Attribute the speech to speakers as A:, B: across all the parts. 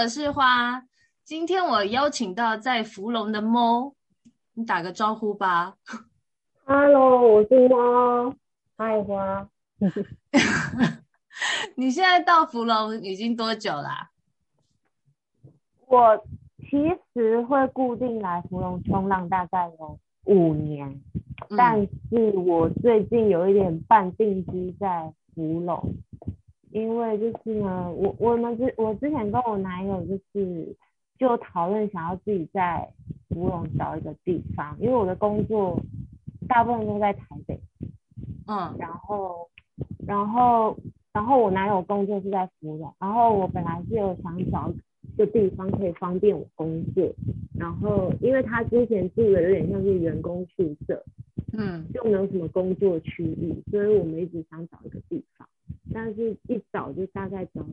A: 我是花。今天我邀请到在芙蓉的 Mo，你打个招呼吧。
B: Hello，我是猫。嗨，花。
A: 你现在到芙蓉已经多久啦、啊？
B: 我其实会固定来芙蓉冲浪，大概有五年、嗯，但是我最近有一点半定居在福隆。因为就是呢，我我们之我之前跟我男友就是就讨论想要自己在福隆找一个地方，因为我的工作大部分都在台北，
A: 嗯，
B: 然后然后然后我男友工作是在福隆，然后我本来是有想找一个地方可以方便我工作，然后因为他之前住的有点像是员工宿舍，
A: 嗯，
B: 就没有什么工作区域，所以我们一直想找一个地方。但是一找就大概找了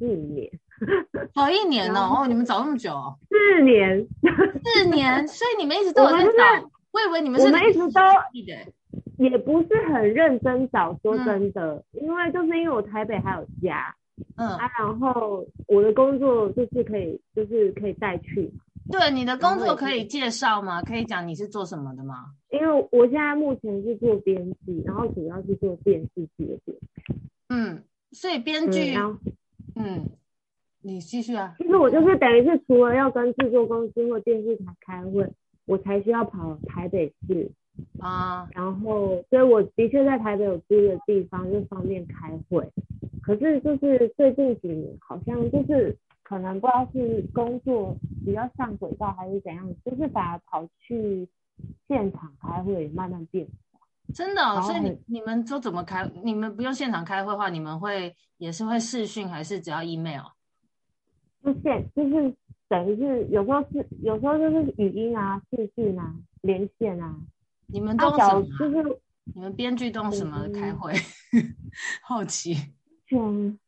B: 四年，
A: 找一年哦，哦，你们找那么久？
B: 四年，
A: 四年，所以你们一直都有在找。我，我以为你们是
B: 我们一直都也不是很认真找，说真的，嗯，因为就是因为我台北还有家，
A: 嗯
B: 啊，然后我的工作就是可以就是可以带去。
A: 对，你的工作可以介绍吗？可以讲你是做什么的吗？
B: 因为我现在目前是做编辑，然后主要是做电视剧的。
A: 嗯，所以编剧，嗯，你继续啊。
B: 其实我就是等于是除了要跟制作公司或电视台开会，我才需要跑台北市
A: 啊。
B: 然后，所以我的确在台北有租的地方，就方便开会。可是就是最近几年，好像就是可能不知道是工作比较上轨道还是怎样，就是反而跑去现场开会，慢慢变。
A: 真的、哦，所以你你们都怎么开？你们不用现场开会的话，你们会也是会视讯，还是只要 email？
B: 就现就是等于是有时候是有时候就是语音啊、视讯啊、连线啊。
A: 你们都什么？
B: 就是
A: 你们编剧都用什么开会？好奇。
B: 嗯，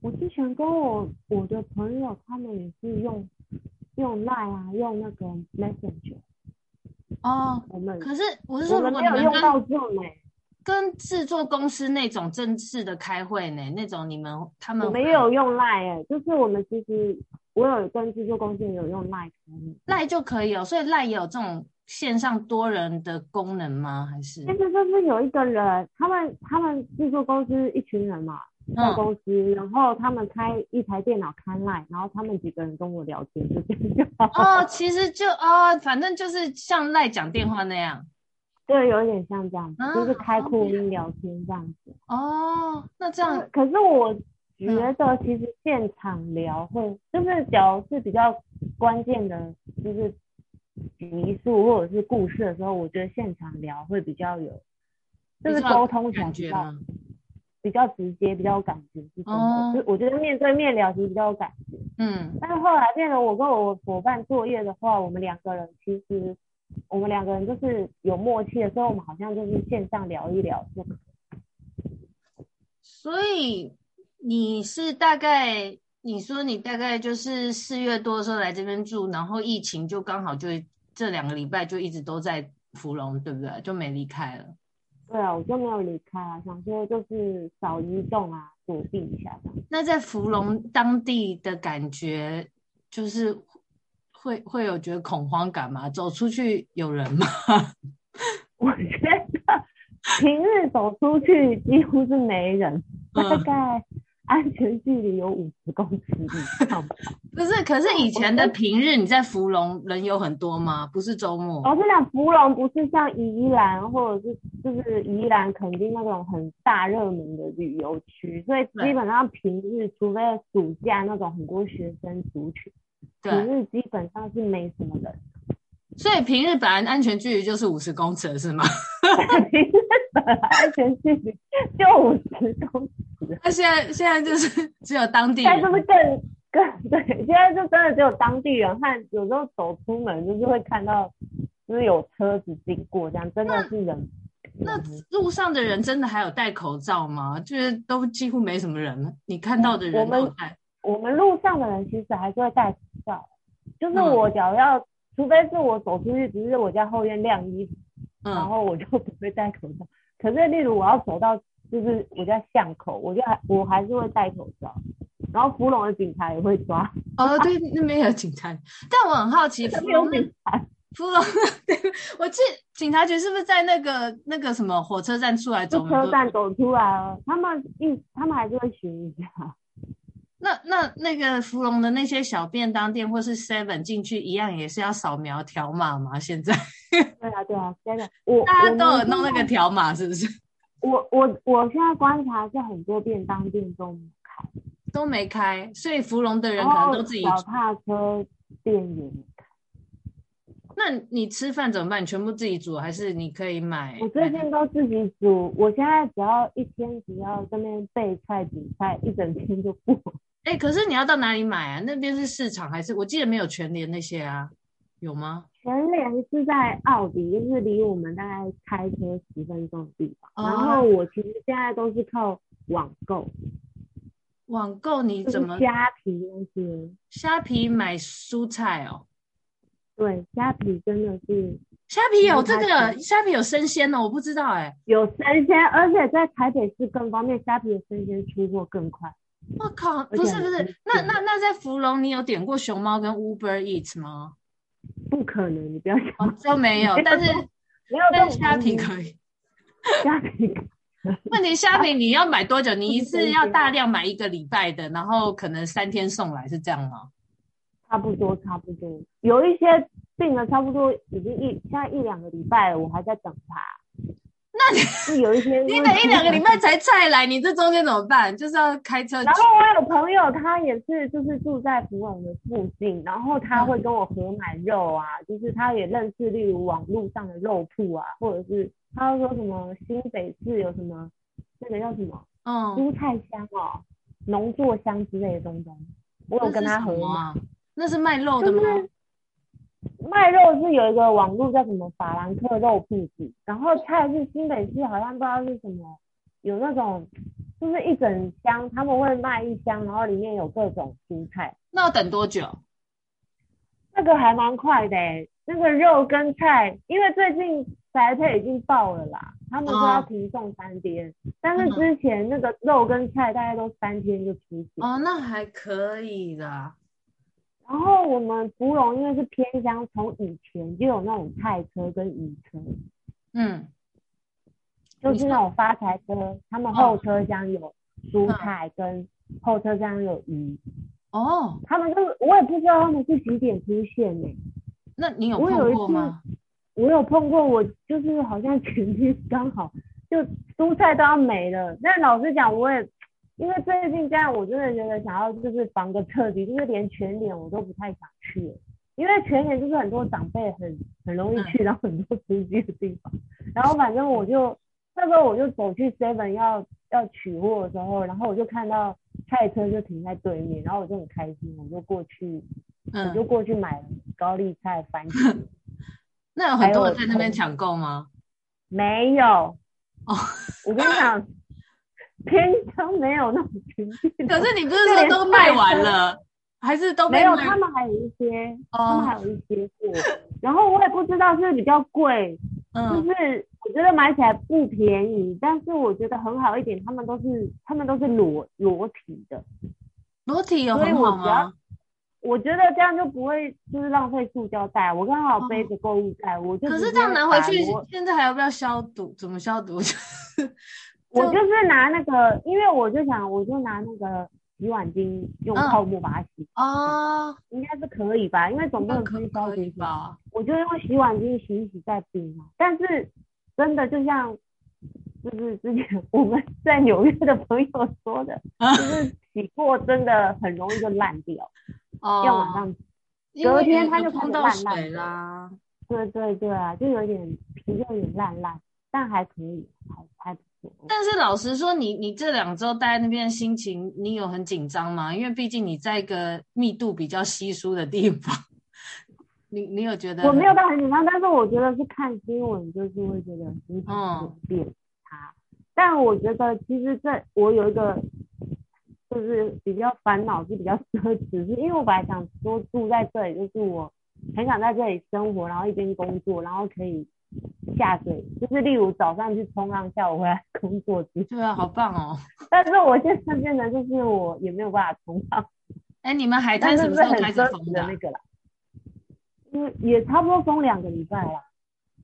B: 我之前跟我我的朋友他们也是用用 Line 啊，用那个 Messenger。
A: 哦，
B: 我们
A: 可是我是说，如果你们跟制作公司那种正式的开会呢，那种你们他们
B: 没有用 Line 哎，就是我们其实我有跟制作公司有用 Line
A: Line 就可以哦，所以 Line 也有这种线上多人的功能吗？还是？
B: 其实就是有一个人，他们他们制作公司一群人嘛。在公司、嗯，然后他们开一台电脑开 Line，然后他们几个人跟我聊天，就这样。
A: 哦，其实就哦，反正就是像 Line 讲电话那样。
B: 对，有点像这样，啊、就是开扩音聊天这样子。
A: 哦，那这样。
B: 可是我觉得其实现场聊会，嗯、就是假如是比较关键的，就是集数或者是故事的时候，我觉得现场聊会比较有，就是沟通起来比较。比较直接，比较有感觉是真的。哦，就我觉得面对面聊其实比较有感觉。
A: 嗯，
B: 但是后来变成我跟我伙伴作业的话，我们两个人其实我们两个人就是有默契的时候，我们好像就是线上聊一聊就可以。
A: 所以你是大概你说你大概就是四月多的时候来这边住，然后疫情就刚好就这两个礼拜就一直都在芙蓉，对不对？就没离开了。
B: 对啊，我就没有离开啊，想说就是少移动啊，躲避一下。
A: 那在芙蓉当地的感觉，就是会会有觉得恐慌感吗？走出去有人吗？
B: 我觉得平日走出去几乎是没人，嗯、大概。安全距离有五十公尺以上。
A: 不是，可是以前的平日你在芙蓉人有很多吗？不是周末。
B: 我是讲芙蓉不是像宜兰或者是就是宜兰肯定那种很大热门的旅游区，所以基本上平日除非暑假那种很多学生族群，平日基本上是没什么人。
A: 所以平日本来安全距离就是五十公尺是吗？
B: 平日本来安全距离就五十公尺。
A: 那现在现在就是只有当地人，
B: 现在就是更更对，现在就真的只有当地人和有时候走出门就是会看到，就是有车子经过这样，真的是人。
A: 那，路上的人真的还有戴口罩吗？就是都几乎没什么人，你看到的人都戴。
B: 我们我们路上的人其实还是会戴口罩，就是我只要除非是我走出去，只是我家后院晾衣服、嗯，然后我就不会戴口罩。可是例如我要走到。就是我家巷口，我就还我还是会戴口罩，然后芙蓉的警察也会抓，
A: 哦，对，那边有警察。但我很好奇，芙蓉警察，芙蓉，我记警察局是不是在那个那个什么火车站出来走？
B: 车站走出来了，他们一他们还是会巡一下。
A: 那那那个芙蓉的那些小便当店或是 Seven 进去一样也是要扫描条码吗？现在？
B: 对 啊对啊，现在我
A: 大家都有弄那个条码是不是？
B: 我我我现在观察是很多便当店都没开，
A: 都没开，所以芙蓉的人可能都自己。
B: 脚踏车店也没开。
A: 那你吃饭怎么办？你全部自己煮还是你可以买？
B: 我最近都自己煮，我现在只要一天只要在那边备菜煮菜，一整天就过。
A: 哎、欸，可是你要到哪里买啊？那边是市场还是？我记得没有全联那些啊，有吗？
B: 全联是在奥迪，就是离我们大概开车十分钟的地方。哦、然后我其实现在都是靠网购。
A: 网购你怎么？
B: 虾皮那些。
A: 虾皮买蔬菜哦。
B: 对，虾皮真的是。
A: 虾皮有这个，虾皮有生鲜哦，我不知道哎、欸。
B: 有生鲜，而且在台北市更方便，虾皮的生鲜出货更快。
A: 我靠，不是不是，那那那在芙蓉，你有点过熊猫跟 Uber Eats 吗？
B: 不可能，你不要想，
A: 哦，都 没有。但是
B: 没有，
A: 但是虾皮可以。
B: 虾皮。
A: 问题虾皮你要买多久？你一次要大量买一个礼拜的，然后可能三天送来，是这样吗？
B: 差不多，差不多。有一些订了，差不多已经一现在一两个礼拜了，我还在等他。
A: 那你有一些，你等一两个礼拜 才菜来，你这中间怎么办？就是要开车。
B: 然后我有朋友，他也是，就是住在福隆的附近，然后他会跟我合买肉啊，嗯、就是他也认识，例如网络上的肉铺啊，或者是他说什么新北市有什么那个叫什么，嗯，蔬菜香哦，农作香之类的东东，我有跟他合买。
A: 那是卖肉的吗？就是
B: 卖肉是有一个网络叫什么法兰克肉铺子，然后菜是新北市好像不知道是什么，有那种就是一整箱，他们会卖一箱，然后里面有各种蔬菜。
A: 那要等多久？
B: 那个还蛮快的，那个肉跟菜，因为最近宅配已经爆了啦，他们说要停送三天，哦、但是之前那个肉跟菜大概都三天就出现。
A: 哦，那还可以的。
B: 然后我们芙蓉因为是偏乡，从以前就有那种菜车跟鱼车，
A: 嗯，
B: 就是那种发财车，他们后车厢有蔬菜，跟后车厢有鱼。
A: 哦，
B: 他们就是我也不知道他们是几点出现呢？
A: 那你有碰过吗？
B: 我有碰过，我就是好像前天刚好就蔬菜都要没了，但老实讲我也。因为最近这样，我真的觉得想要就是防个彻底，就是连全脸我都不太想去，因为全脸就是很多长辈很很容易去，然后很多司机的地方。然后反正我就那时候我就走去 Seven 要要取货的时候，然后我就看到菜车就停在对面，然后我就很开心，我就过去，我就过去买了高丽菜、番茄。
A: 那有很多人在那边抢购吗？
B: 没有哦，我跟你讲。偏乡没有那种群体，
A: 可是你不是说都卖完了，还是都
B: 没有？他们还有一些，他们还有一些货。然后我也不知道是不是比较贵，嗯，就是我觉得买起来不便宜，但是我觉得很好一点，他们都是他们都是裸裸体的，
A: 裸体有很好吗？
B: 我觉得这样就不会就是浪费塑胶袋。我刚好背着购物袋，我就
A: 可是这样拿回去，现在还要不要消毒？怎么消毒？
B: 我就是拿那个，因为我就想，我就拿那个洗碗巾用泡沫把它洗。
A: 哦，
B: 应该是可以吧？因为总不能可以消毒
A: 吧？
B: 我就用洗碗巾洗一洗再冰嘛。但是真的就像，就是之前我们在纽约的朋友说的，就是洗过真的很容易就烂掉。哦。要马上，隔天它就开始烂烂啦。对对对啊，就有点皮就有点烂烂，但还可以，还还。
A: 但是老实说，你你这两周待在那边的心情，你有很紧张吗？因为毕竟你在一个密度比较稀疏的地方，你你有觉得？
B: 我没有到很紧张，但是我觉得是看新闻，就是会觉得心情变差。嗯、但我觉得其实这我有一个就是比较烦恼，是比较奢侈，是因为我本来想说住在这里，就是我很想在这里生活，然后一边工作，然后可以。下水就是，例如早上去冲浪，下午回来工作。对
A: 啊，好棒哦！
B: 但是我现在变成就是我也没有办法冲浪，
A: 哎，你们海滩什么时候开始封的？
B: 那个啦，嗯也差不多封两个礼拜了。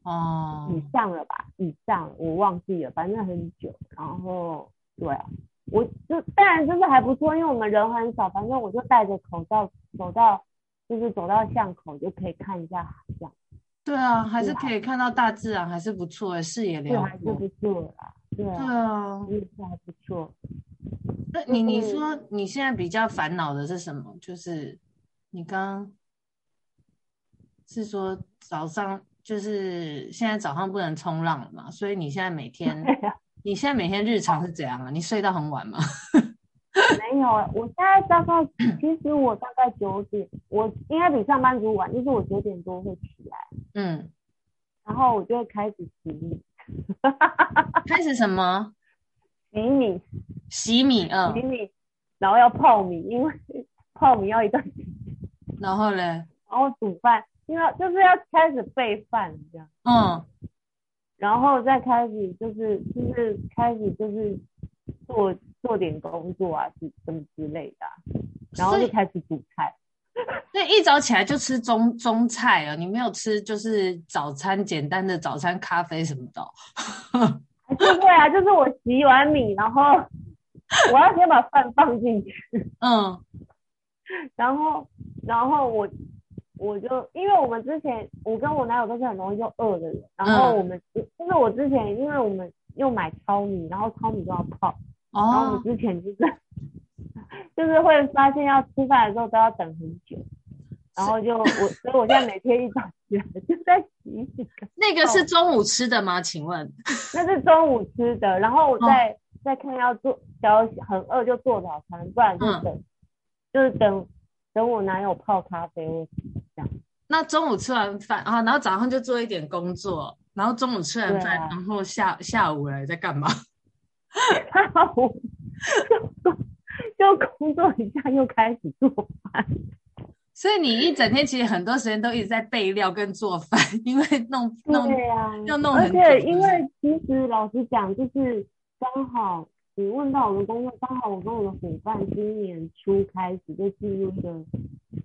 A: 哦，
B: 以上了吧？以上我忘记了，反正很久。然后对啊，我就当然就是还不错，因为我们人很少，反正我就戴着口罩走到，就是走到巷口就可以看一下海这样。
A: 对啊，还是可以看到大自然，还是不错的，视野良好，
B: 还是不错啦。对啊，
A: 对啊，
B: 意思还不错。
A: 那你你说你现在比较烦恼的是什么？就是你刚刚是说早上，就是现在早上不能冲浪了嘛？所以你现在每天，你现在每天日常是怎样啊？你睡到很晚吗？
B: 没有，我现在大概其实我大概九点，我应该比上班族晚，就是我九点多会起来，
A: 嗯，
B: 然后我就会开始洗米，
A: 开始什么？
B: 洗米，
A: 洗米，嗯，
B: 洗米，然后要泡米，因为泡米要一段时间，
A: 然后嘞，
B: 然后煮饭，因为就是要开始备饭这样，
A: 嗯，
B: 然后再开始就是就是开始就是做。做点工作啊，是什么之类的、啊，然后就开始煮菜。
A: 所以一早起来就吃中中菜啊？你没有吃就是早餐简单的早餐咖啡什么的？
B: 还是会啊，就是我洗碗米，然后我要先把饭放进去，
A: 嗯，
B: 然后然后我我就因为我们之前我跟我男友都是很容易就饿的人，然后我们、嗯、就是我之前因为我们又买糙米，然后糙米都要泡。然后我之前就是，就是会发现要吃饭的时候都要等很久，然后就我，所以我现在每天一早起来就在洗洗。
A: 那个是中午吃的吗？请问？
B: 那是中午吃的，然后我再、哦、再看要做，假如很饿就做早餐，不然就等，嗯、就是等等我男友泡咖啡或这样。
A: 那中午吃完饭啊，然后早上就做一点工作，然后中午吃完饭，啊、然后下下午来在干嘛？
B: 下午就工作一下，又开始做饭。
A: 所以你一整天其实很多时间都一直在备料跟做饭，因为弄弄
B: 对啊，
A: 要弄很久。
B: 而且因为其实老实讲，就是刚好你问到我的工作，刚好我跟我的伙伴今年初开始就进入一个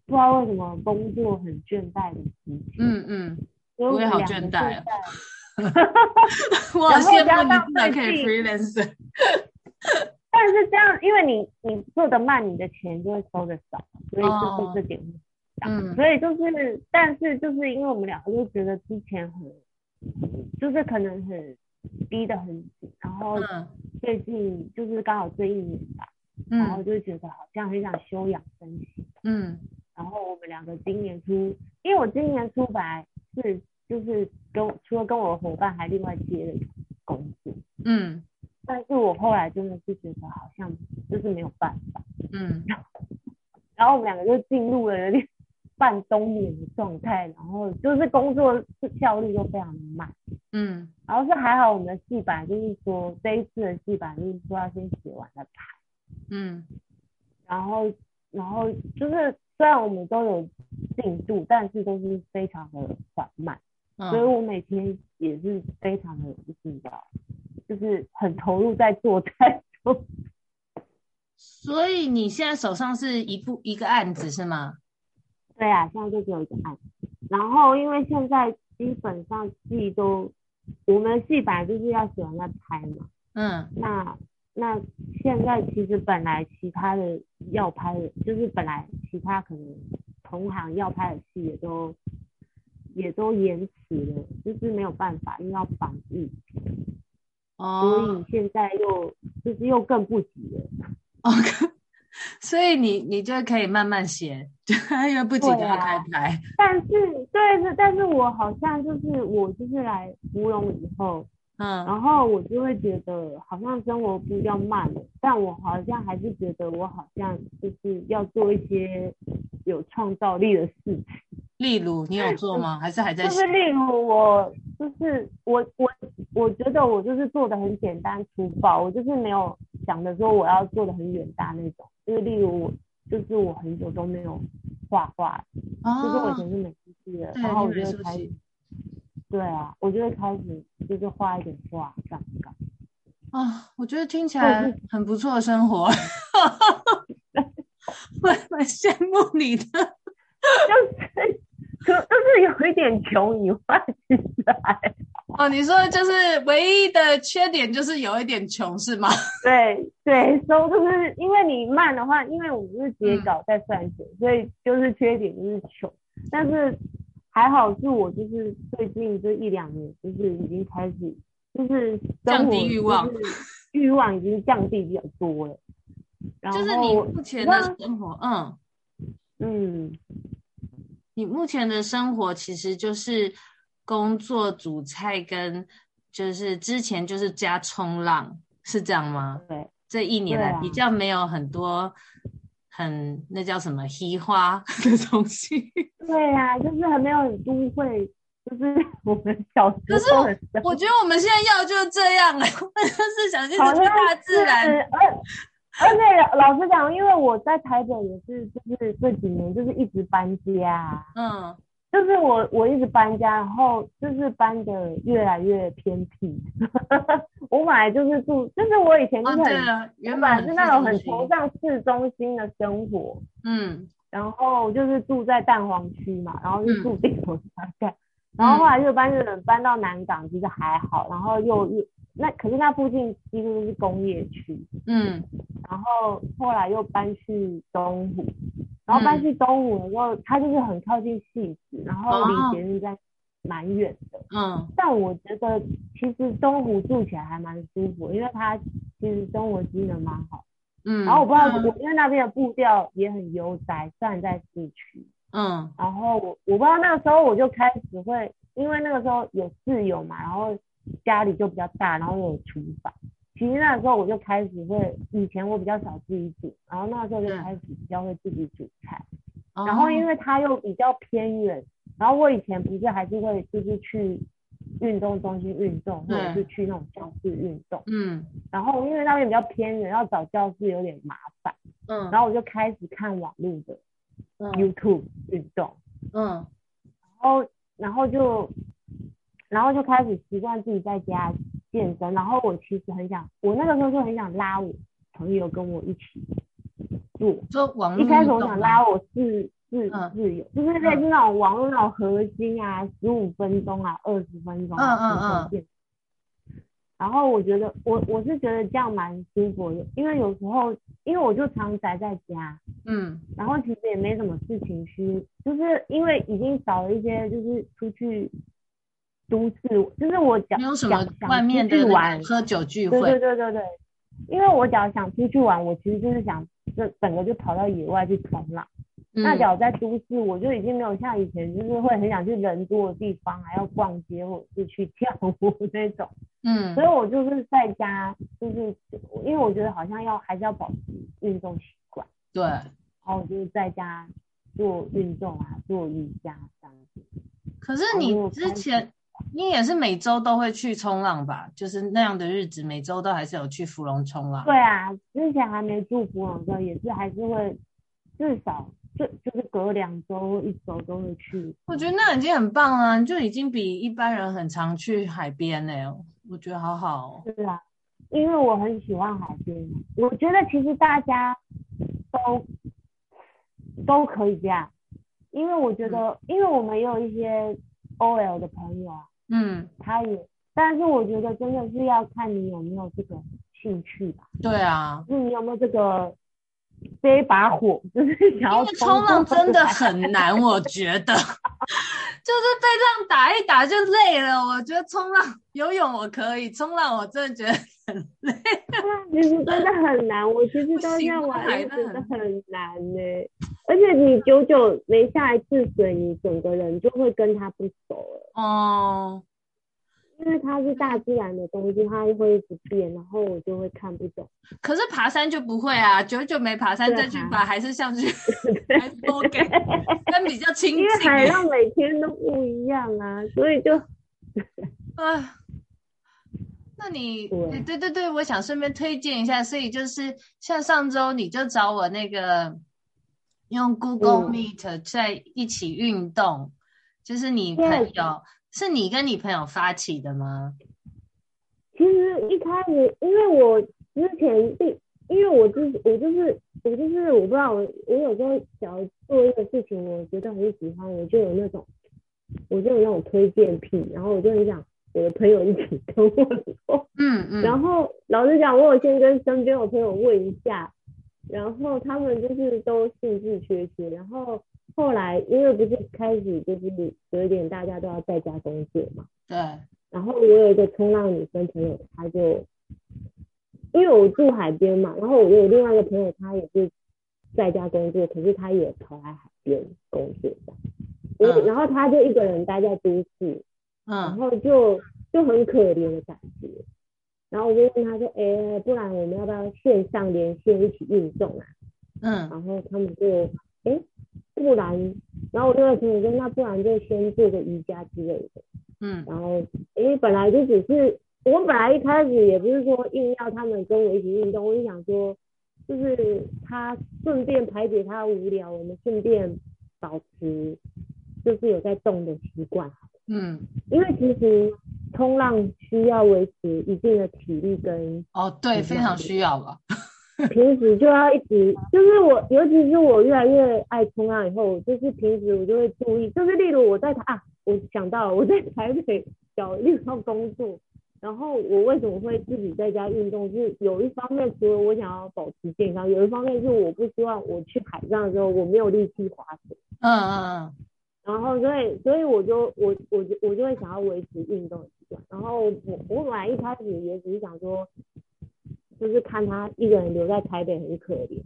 B: 不知道为什么工作很倦怠的时期。
A: 嗯嗯，我也好倦怠啊。
B: 哈哈哈，我羡慕你可以
A: freelance，
B: 但是这样，因为你你做的慢，你的钱就会收的少，所以就是这点。嗯，所以就是，但是就是因为我们两个就觉得之前很，就是可能很逼得很紧，然后最近就是刚好这一年吧，然后就觉得好像很想休养生息。
A: 嗯，
B: 然后我们两个今年初，因为我今年初本来是。就是跟除了跟我的伙伴，还另外接了一个工作，
A: 嗯，
B: 但是我后来真的是觉得好像就是没有办法，
A: 嗯，
B: 然后我们两个就进入了有点 半冬眠的状态，然后就是工作效率又非常的慢，
A: 嗯，
B: 然后是还好我们的戏版就是说这一次的戏版就是说要先写完再拍，
A: 嗯，
B: 然后然后就是虽然我们都有进度，但是都是非常的缓慢。嗯、所以我每天也是非常的就是的，就是很投入在做菜中。
A: 所以你现在手上是一部一个案子是吗？
B: 对啊，现在就只有一个案子。然后因为现在基本上戏都，我们的戏本来就是要喜欢在拍嘛。
A: 嗯。
B: 那那现在其实本来其他的要拍的，就是本来其他可能同行要拍的戏也都。也都延迟了，就是没有办法，因为要防疫，
A: 哦，
B: 所以现在又就是又更不急了。
A: OK，所以你你就可以慢慢写，因为不急就要开拍。
B: 啊、但是对是，但是我好像就是我就是来芙蓉以后，
A: 嗯，
B: 然后我就会觉得好像生活比较慢了，但我好像还是觉得我好像就是要做一些有创造力的事情。
A: 例如你有做吗？还是还在？
B: 就是例如我，就是我我我觉得我就是做的很简单粗暴，我就是没有想着说我要做的很远大那种。就是例如我，就是我很久都没有画画，哦、就是我以前是美术系的，然后我就会开始，对啊，我就会开始就是画一点画这样子。
A: 啊，我觉得听起来很不错的生活。我蛮羡慕你的，
B: 就是就就是有一点穷以外，其实还
A: 哦，你说就是唯一的缺点就是有一点穷是吗？
B: 对 对，所以就是因为你慢的话，因为我们是截稿在算钱，嗯，所以就是缺点就是穷。但是还好是我就是最近这一两年，就是已经开始就是
A: 降低欲望，
B: 欲望已经降低比较多了。然后
A: 就是你目前的生活，嗯
B: 嗯，
A: 你目前的生活其实就是。工作、煮菜跟就是之前就是加冲浪，是这样吗？
B: 对，
A: 这一年来比较没有很多很那叫什么嘻花 的东西。
B: 对呀、啊，就是还没有很都会，就是 我们小时候。可是
A: 我我觉得我们现在要就是这样哎、欸，就是想去大自然。
B: 而而且老实讲，因为我在台北也是，就是这几年就是一直搬家。嗯。就是我我一直搬家，然后就是搬的越来越偏僻。我本来就是住，就是我以前就是很、啊、原本是那种很崇尚市中心的生活，
A: 嗯，
B: 然后就是住在蛋黄区嘛，然后就住顶楼加盖，嗯、然后后来就搬日本搬到南港，其实还好，然后又又那可是那附近几乎都是工业区，
A: 嗯，
B: 然后后来又搬去东湖。然后搬去东湖的时候，它就是很靠近戏子，然后离捷运站蛮远的。
A: 嗯，
B: 但我觉得其实东湖住起来还蛮舒服，因为它其实生活机能蛮好。
A: 嗯，
B: 然后我不知道，我因为那边的步调也很悠哉，虽然在市区。
A: 嗯，
B: 然后我我不知道那个时候我就开始会，因为那个时候有室友嘛，然后家里就比较大，然后又有厨房。其实那个时候我就开始会，以前我比较少自己煮，然后那个时候就开始比较会自己煮菜。然后因为它又比较偏远，然后我以前不是还是会就是去运动中心运动，或者是去那种教室运动。
A: 嗯。然
B: 后因为那边比较偏远，要找教室有点麻烦。
A: 嗯。
B: 然后我就开始看网络的 YouTube 运动。
A: 嗯。
B: 然后然后就然后就开始习惯自己在家。健身，然后我其实很想，我那个时候就很想拉我朋友跟我一起做。
A: 做网络
B: 一开始我想拉我室室室友，
A: 嗯、
B: 就是类似那种网络那种核心啊，十五分钟啊，二十分钟啊，
A: 嗯嗯嗯。
B: 然后我觉得我我是觉得这样蛮舒服的，因为有时候因为我就常宅在家，
A: 嗯，
B: 然后其实也没什么事情去，就是因为已经少了一些，就是出去。都市就是我讲，
A: 没有什么外面的玩喝酒聚会，
B: 对对对对对，因为我只要想出去玩，我其实就是想这整个就跑到野外去冲浪。嗯、那假如在都市，我就已经没有像以前就是会很想去人多的地方，还要逛街或者是去跳舞 那种。
A: 嗯，
B: 所以我就是在家，就是因为我觉得好像要还是要保持运动习惯。
A: 对，
B: 然后我就是在家做运动啊，做瑜伽这样子。
A: 可是你之前。你也是每周都会去冲浪吧？就是那样的日子，每周都还是有去芙蓉冲浪。
B: 对啊，之前还没住芙蓉的时候，也是还是会至少就就是隔两周一周都会去。
A: 我觉得那已经很棒了，就已经比一般人很常去海边呢。我觉得好好哦。
B: 是啊，因为我很喜欢海边。我觉得其实大家都都可以这样，因为我觉得，嗯、因为我们也有一些。OL 的朋友啊，
A: 嗯，
B: 他也，但是我觉得真的是要看你有没有这个兴趣吧。
A: 对啊，
B: 就是你有没有这个这一把火，就是想要。
A: 冲浪真的很难，我觉得，就是被这样打一打就累了。我觉得冲浪、游泳我可以，冲浪我真的觉得很累。
B: 其实真的很难，我其实到现在我还觉得很难呢、欸。而且你久久没下一次水，你整个人就会跟他不熟了。
A: 哦，
B: 因为它是大自然的东西，它会一直变，然后我就会看不懂。
A: 可是爬山就不会啊，久久没爬山再去爬，还是像去还是 OK，但比较亲近。因为
B: 海浪每天都不一样啊，所以就
A: 啊。那你对对对对，我想顺便推荐一下，所以就是像上周你就找我那个。用 Google Meet 在一起运动，嗯，就是你朋友，是你跟你朋友发起的吗？
B: 其实一开始，因为我之前第因为我就是我就是我就是我不知道我我有时候想要做一个事情，我觉得很喜欢，我就有那种我就有那种推荐癖，然后我就很想我的朋友一起跟我说，
A: 嗯嗯，
B: 然后老实讲，我有先跟身边的朋友问一下，然后他们就是都兴致缺缺，然后后来因为不是开始就是有一点大家都要在家工作嘛，
A: 对，
B: 然后我有一个冲浪女生朋友，她就。因为我住海边嘛，然后我有另外一个朋友，她也是在家工作，可是她也跑来海边工作的。嗯，然后她就一个人待在都市，嗯，然后就就很可怜的感觉。然后我就问她说：“哎、欸，不然我们要不要线上连线一起运动啊？”嗯，然后他们就哎、欸，不然，然后我另外一个朋友说：“那不然就先做个瑜伽之类的。”嗯，然后因为本来就只是。我本来一开始也不是说硬要他们跟我一起运动，我就想说，就是他顺便排解他无聊，我们顺便保持就是有在动的习惯。嗯，因为其实冲浪需要维持一定的体力跟
A: 哦，对，非常需要吧。
B: 平时就要一直，就是我，尤其是我越来越爱冲浪以后，就是平时我就会注意，就是例如我在台啊，我想到了我在台北找另一份工作。然后我为什么会自己在家运动？是有一方面，除了我想要保持健康，有一方面是我不希望我去海上的时候我没有力气划水。嗯嗯嗯。然后所以所以我就我我就我就会想要维持运动的习惯。然后我我本来一开始也只是想说，就是看他一个人留在台北很可怜，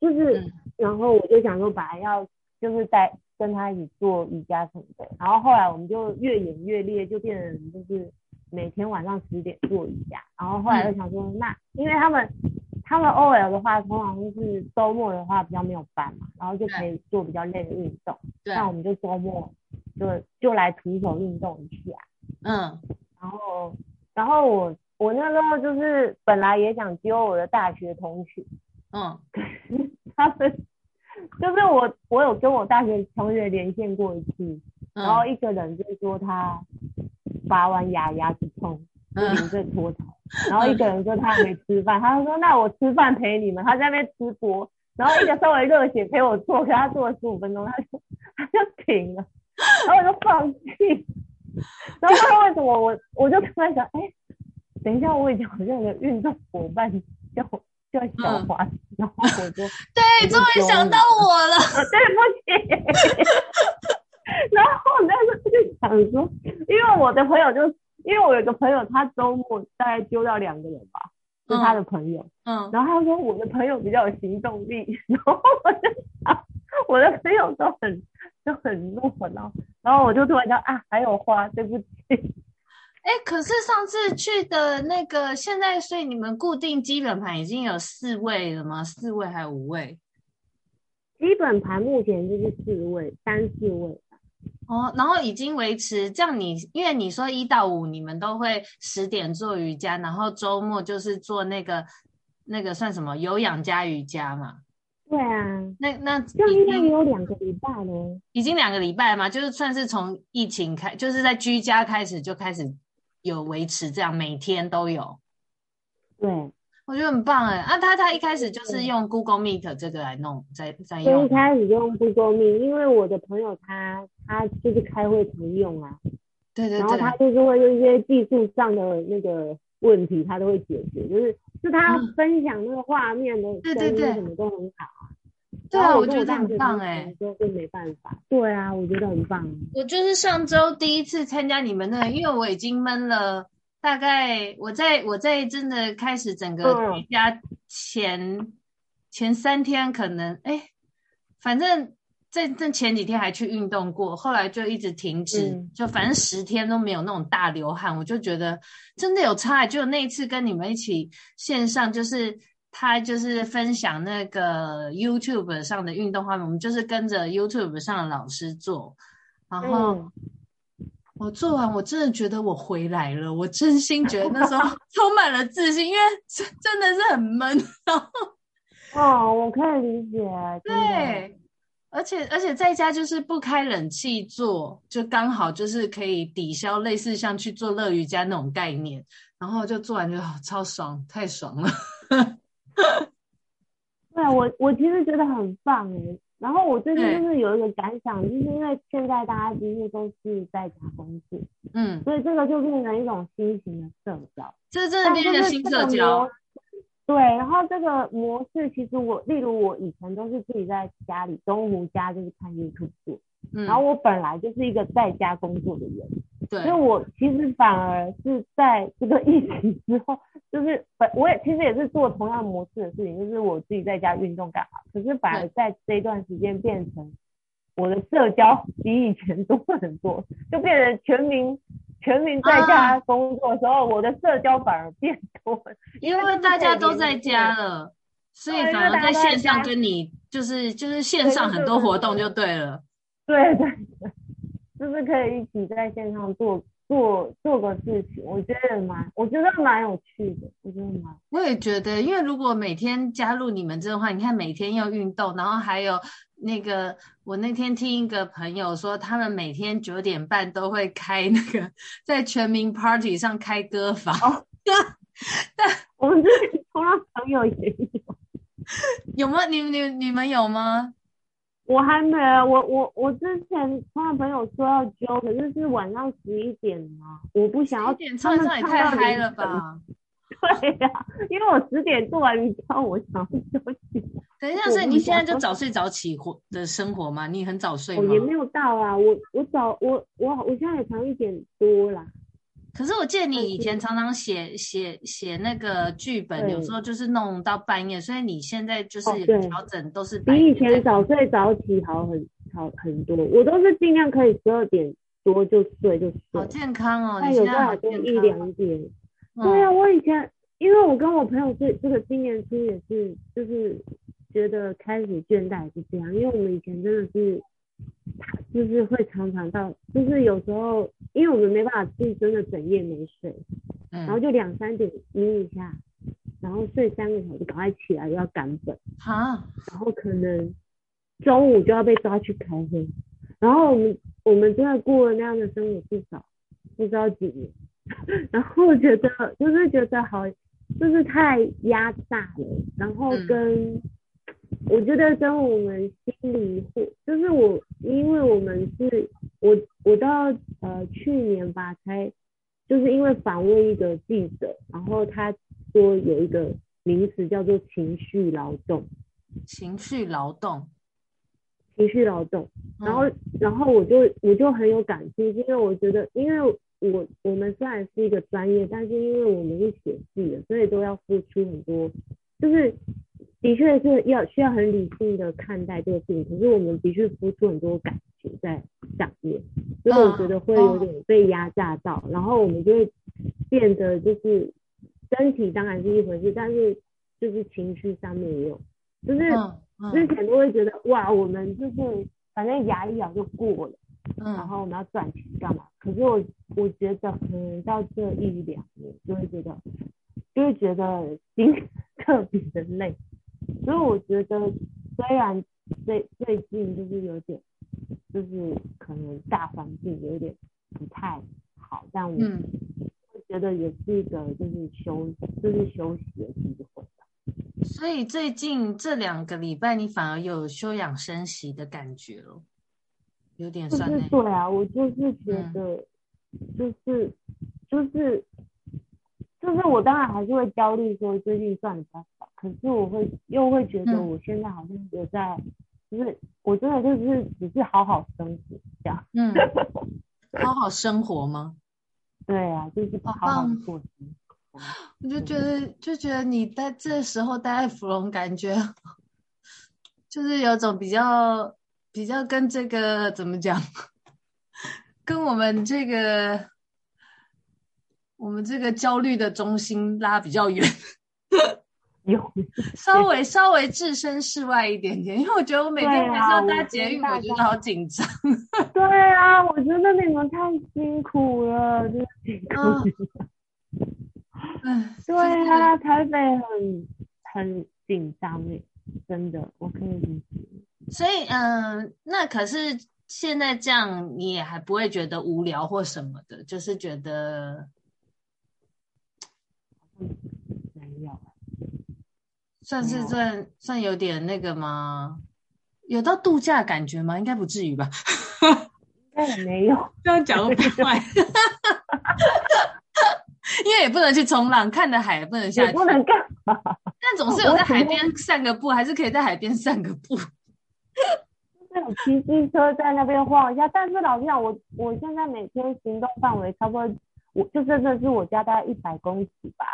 B: 就是然后我就想说，本来要就是在跟他一起做瑜伽什么的。然后后来我们就越演越烈，就变成就是。每天晚上十点做瑜伽，然后后来就想说，嗯、那因为他们他们 OL 的话，通常就是周末的话比较没有班嘛，然后就可以做比较累的运动。对。那我们就周末就就来徒手运动一下。嗯。然后然后我我那时候就是本来也想揪我的大学同学。嗯。他们就是我我有跟我大学同学连线过一次，嗯、然后一个人就说他。拔完牙牙齿痛，就临阵脱逃。然后一个人说他还没吃饭，他就说那我吃饭陪你们。他在那边直播，然后一个稍微热血陪我做，可他做了十五分钟，他就他就停了，然后我就放弃。然后他为什么我我就突然想，哎、欸，等一下我已经好像有个运动伙伴叫叫小华，嗯、然后我就
A: 对，终于想到我了，
B: 对不起。然后我那时候就想说，因为我的朋友就，因为我有个朋友，他周末大概揪到两个人吧，是他的朋友，嗯，然后他说我的朋友比较有行动力，然后我就想，我的朋友都很都很弱，然后然后我就突然想啊，还有花，对不起，
A: 哎，可是上次去的那个，现在所以你们固定基本盘已经有四位了吗？四位还有五位？
B: 基本盘目前就是四位，三四位。
A: 哦，然后已经维持这样你，你因为你说一到五你们都会十点做瑜伽，然后周末就是做那个那个算什么有氧加瑜伽嘛？
B: 对啊，
A: 那那
B: 这应该也有两个礼拜了，
A: 已经两个礼拜嘛，就是算是从疫情开，就是在居家开始就开始有维持这样，每天都有。
B: 对。
A: 我觉得很棒哎！啊，他他一开始就是用 Google Meet 这个来弄，在在用。
B: 一开始就用 Google Meet，因为我的朋友他他就是开会常用啊。
A: 对对对。
B: 然后他就是会用一些技术上的那个问题，他都会解决，就是是他分享那个画面的声音什么都很好啊。
A: 对啊，我觉得很棒哎。
B: 就就没办法。对啊，我觉得很棒。
A: 我就是上周第一次参加你们那个，因为我已经闷了。大概我在我在真的开始整个瑜伽前、嗯、前三天可能哎，反正在这前几天还去运动过，后来就一直停止，嗯、就反正十天都没有那种大流汗，我就觉得真的有差。就那一次跟你们一起线上，就是他就是分享那个 YouTube 上的运动画面，我们就是跟着 YouTube 上的老师做，然后。嗯我做完，我真的觉得我回来了。我真心觉得那时候 充满了自信，因为真真的是很闷。然后，
B: 哦，我可以理解。
A: 对，而且而且在家就是不开冷气做，就刚好就是可以抵消类似像去做乐瑜伽那种概念。然后就做完就超爽，太爽了。
B: 我我其实觉得很棒哎。然后我最近就是有一个感想，就是因为现在大家几乎都是在家工作，嗯，所以这个就变成一种新型的社交，
A: 这真的变成新社交。
B: 对，然后这个模式其实我，例如我以前都是自己在家里东湖家就是看 YouTube 做，嗯，然后我本来就是一个在家工作的人，对，所以我其实反而是在这个疫情之后，就是本我也其实也是做同样模式的事情，就是我自己在家运动干嘛，可是反而在这一段时间变成我的社交比以前多很多，就变成全民。全民在家工作的时候，啊、我的社交反而变多，
A: 因为大家都在家了，所以反而在线上跟你就是就是线上很多活动就对了。
B: 对对对，就是可以一起在线上做做做个事情，我觉得蛮我觉得蛮有趣的，我觉得蛮。
A: 我也觉得，因为如果每天加入你们这的话，你看每天要运动，然后还有。那个，我那天听一个朋友说，他们每天九点半都会开那个在全民 Party 上开歌房。哦、
B: 但我们这同样朋友也有，
A: 有吗？你你你们有吗？
B: 我还没有，我我我之前同样朋友说要揪，可是是晚上十一点嘛，我不想要。十点唱唱也太嗨了吧？对呀、啊，因为我十点做完瑜伽，我想要休息。
A: 等一下，所以你现在就早睡早起活的生活吗？你很早睡吗？
B: 我也没有到啊，我我早我我我现在也才一点多啦。
A: 可是我记得你以前常常写写写那个剧本，有时候就是弄到半夜，所以你现在就是调整都是
B: 比以前早睡早起好很好很多。我都是尽量可以十二点多就睡就睡。
A: 好健康哦，你现在好健康。
B: 一两点。对啊，我以前因为我跟我朋友这这个今年初也是就是。觉得开始倦怠是这样，因为我们以前真的是，就是会常常到，就是有时候，因为我们没办法自己真的整夜没睡，嗯，然后就两三点眯一下，然后睡三个小时，赶快起来又要赶本，
A: 好，
B: 然后可能中午就要被抓去开会，然后我们我们真的过了那样的生活至少不知道几年，然后我觉得就是觉得好，就是太压榨了，然后跟。嗯我觉得跟我们心里或就是我，因为我们是我我到呃去年吧才就是因为访问一个记者，然后他说有一个名词叫做情绪劳动，
A: 情绪劳动，
B: 情绪劳动，然后、嗯、然后我就我就很有感触，因为我觉得因为我我们虽然是一个专业，但是因为我们是写戏的，所以都要付出很多，就是。的确是要需要很理性的看待这个事情，可是我们的确付出很多感情在上面，所以我觉得会有点被压榨到，然后我们就会变得就是身体当然是一回事，但是就是情绪上面也有，就是之前都会觉得哇，我们就是反正牙一咬就过了，然后我们要赚钱干嘛？可是我我觉得可能到这一两年就会觉得就会觉得心 特别的累。所以我觉得，虽然最最近就是有点，就是可能大环境有点不太好，但我觉得也是一个就是休就是休息的机会。
A: 所以最近这两个礼拜，你反而有休养生息的感觉了，有点酸。
B: 对啊，我就是觉得，就是就是就是我当然还是会焦虑，说最近赚的比较少。可是我会又会觉得我现在好像有在，嗯、就是我真的就是只是好好生活这样，
A: 嗯，好好生活吗？
B: 对啊，就是好好过。
A: 我就觉得就觉得你在这时候待在芙蓉，感觉就是有种比较比较跟这个怎么讲，跟我们这个我们这个焦虑的中心拉比较远。
B: 有
A: 稍微稍微置身事外一点点，因为我觉得我每天还是要搭捷运，我觉得好紧张。
B: 对啊，我觉得你们太辛苦了，真的辛苦。嗯，对啊，台北很很紧张诶，真的，我可以理解。
A: 所以，嗯、呃，那可是现在这样，你也还不会觉得无聊或什么的，就是觉得。算是算、嗯、算有点那个吗？有到度假感觉吗？应该不至于吧？
B: 应该也没有。
A: 这样讲不坏。因为也不能去冲浪，看的海也不能下去，
B: 不能干嘛？
A: 但总是有在海边散个步，还是可以在海边散个步。
B: 这种骑机车在那边晃一下，但是老实讲，我我现在每天行动范围差不多，我就真的是我家大概一百公尺吧。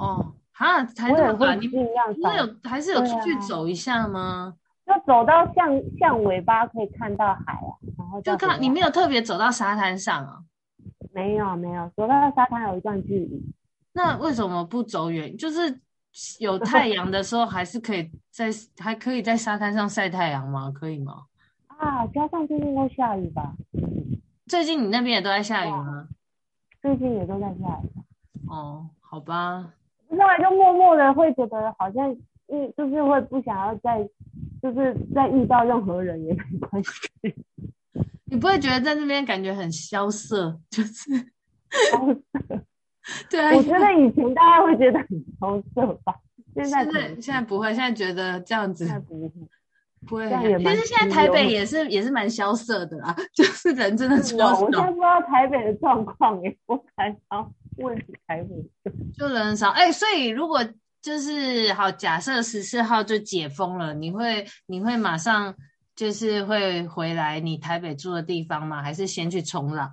A: 哦，哈，还是会你不一样，你有还是有出去走一下吗？
B: 就走到像像尾巴可以看到海啊，然后
A: 就看你没有特别走到沙滩上啊。
B: 没有没有，走到沙滩有一段距离。
A: 那为什么不走远？就是有 太阳的时候，还是可以在还可以在沙滩上晒太阳吗？可以吗？
B: 啊，加上最近都下雨吧。
A: 最近你那边也都在下雨吗？
B: 最近也都在下雨。
A: 哦，好吧。
B: 后来就默默的会觉得好像，遇，就是会不想要再，就是再遇到任何人也没关系。
A: 你不会觉得在那边感觉很萧瑟，就是萧瑟。对啊，
B: 我觉得以前大家会觉得很萧瑟吧，现在
A: 现在现在不会，现在觉得这样子
B: 不会，
A: 不会。其实现在台北也是也是蛮萧瑟的啦，就是人真的超少。
B: 我现在不知道台北的状况耶，我才想问题台北，
A: 就人少哎，所以如果就是好，假设十四号就解封了，你会你会马上。就是会回来你台北住的地方吗？还是先去冲浪？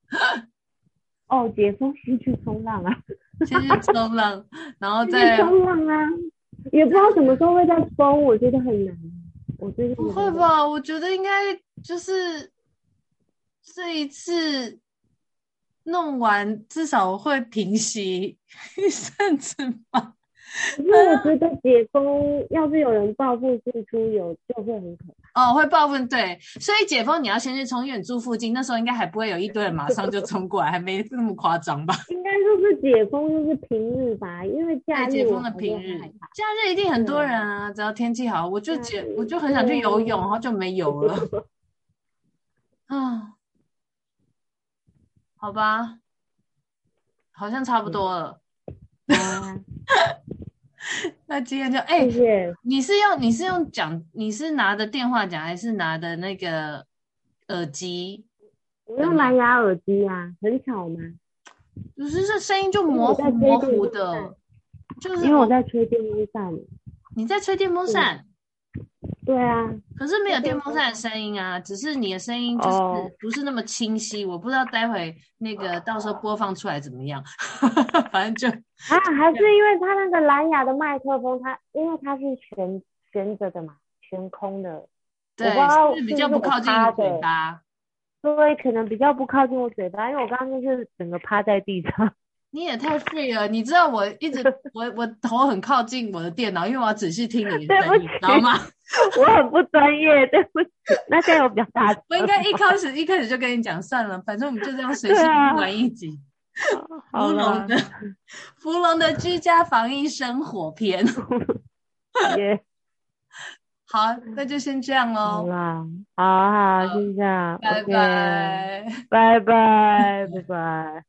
B: 哦，解封先去冲浪啊！
A: 先去冲浪，然后再
B: 冲浪啊！也不知道什么时候会再封，我觉得很难。我觉得
A: 不会吧？我觉得应该就是这一次弄完，至少会平息一阵子吧。
B: 可是我觉得解封，要是有人报复性出游，就会很可怕。
A: 哦，会报复，对，所以解封你要先去冲，因为你住附近，那时候应该还不会有一堆人马上就冲过来，还没那么夸张吧？
B: 应该就是解封就是平日吧，因为假日
A: 解封的平日，假日一定很多人啊，只要天气好，我就解，我就很想去游泳，然后就没游了。啊，好吧，好像差不多了。嗯 那今天就哎，欸、谢谢你是用你是用讲，你是拿的电话讲，还是拿的那个耳机？
B: 我用蓝牙耳机啊，很吵吗？
A: 就是这声音就模糊模糊的，就是
B: 因为我在吹电风扇。
A: 你在吹电风扇？
B: 对啊，
A: 可是没有电风扇的声音啊，只是你的声音就是不是那么清晰。我不知道待会那个到时候播放出来怎么样，反正就
B: 啊，还是因为它那个蓝牙的麦克风，它因为它是悬悬着的嘛，悬空的，
A: 对，是比较不靠近嘴巴，
B: 对可能比较不靠近我嘴巴，因为我刚刚就是整个趴在地上。
A: 你也太废了！你知道我一直我我头很靠近我的电脑，因为我要仔细听你的声音，知道吗？
B: 我很不专业，对不起。那现在我比较大。
A: 我应该一开始一开始就跟你讲算了，反正我们就这样随性录完一集。芙蓉的芙蓉的居家防疫生活篇。
B: 耶。
A: 好，那就先这样喽。
B: 好啦，好好，就这样。
A: 拜拜，
B: 拜拜，拜拜。